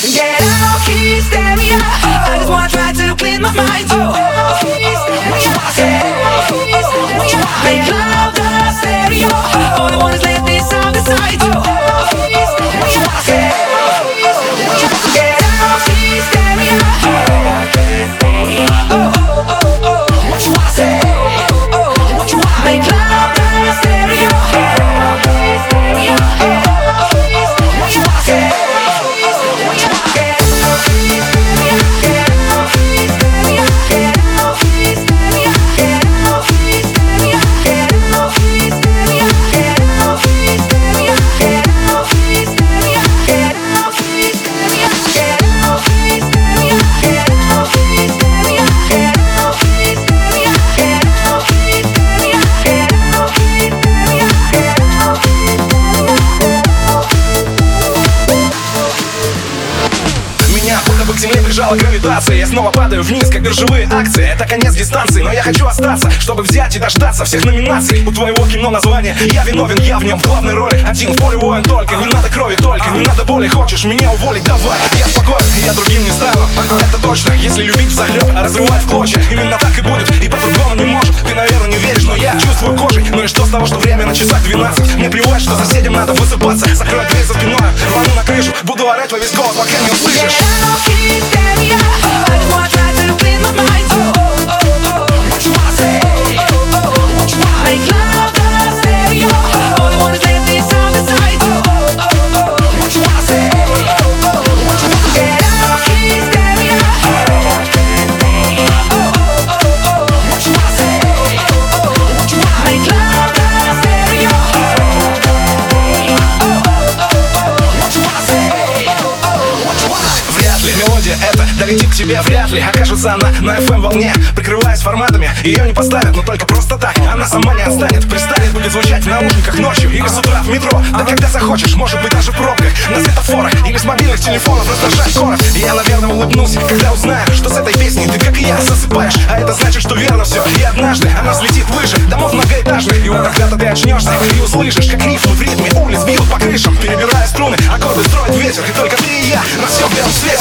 Get out, hysteria. I just wanna try to clean my mind. Oh, hysteria. Прижала гравитация Я снова падаю вниз, как биржевые акции. Это конец дистанции, но я хочу остаться Чтобы взять и дождаться всех номинаций. У твоего кино название Я виновен, я в нем в главной роли Один в поле воин только. Не надо крови только, не надо боли. Хочешь меня уволить? Давай. Я спокоен, я другим не стану. Это точно, если любить взахлеб Разрывать в клочья. Именно так и будет, и по-другому не может. Ты, наверное, не веришь, но я чувствую кожей. Ну и что с того, что время на часах 12 Мне плевать, что соседям надо высыпаться. Закрой дверь за спиной, рвану на крышу. Буду орать во весь голос, пока не услышишь эта долетит к тебе Вряд ли окажется она на FM волне. Прикрываясь форматами, ее не поставят Но только просто так, она сама не отстанет Пристанет, будет звучать в наушниках ночью Или с утра в метро, да когда захочешь Может быть даже в пробках, на светофорах Или с мобильных телефонов раздражать город. Я, наверное, улыбнусь, когда узнаю Что с этой песней ты, как и я, засыпаешь. А это значит, что верно все И однажды она взлетит выше Домов многоэтажных. И вот когда-то ты очнешься И услышишь, как рифмы в ритме улиц бьют по крышам Перебирая струны, аккорды строит ветер И только ты и я на всем белом свете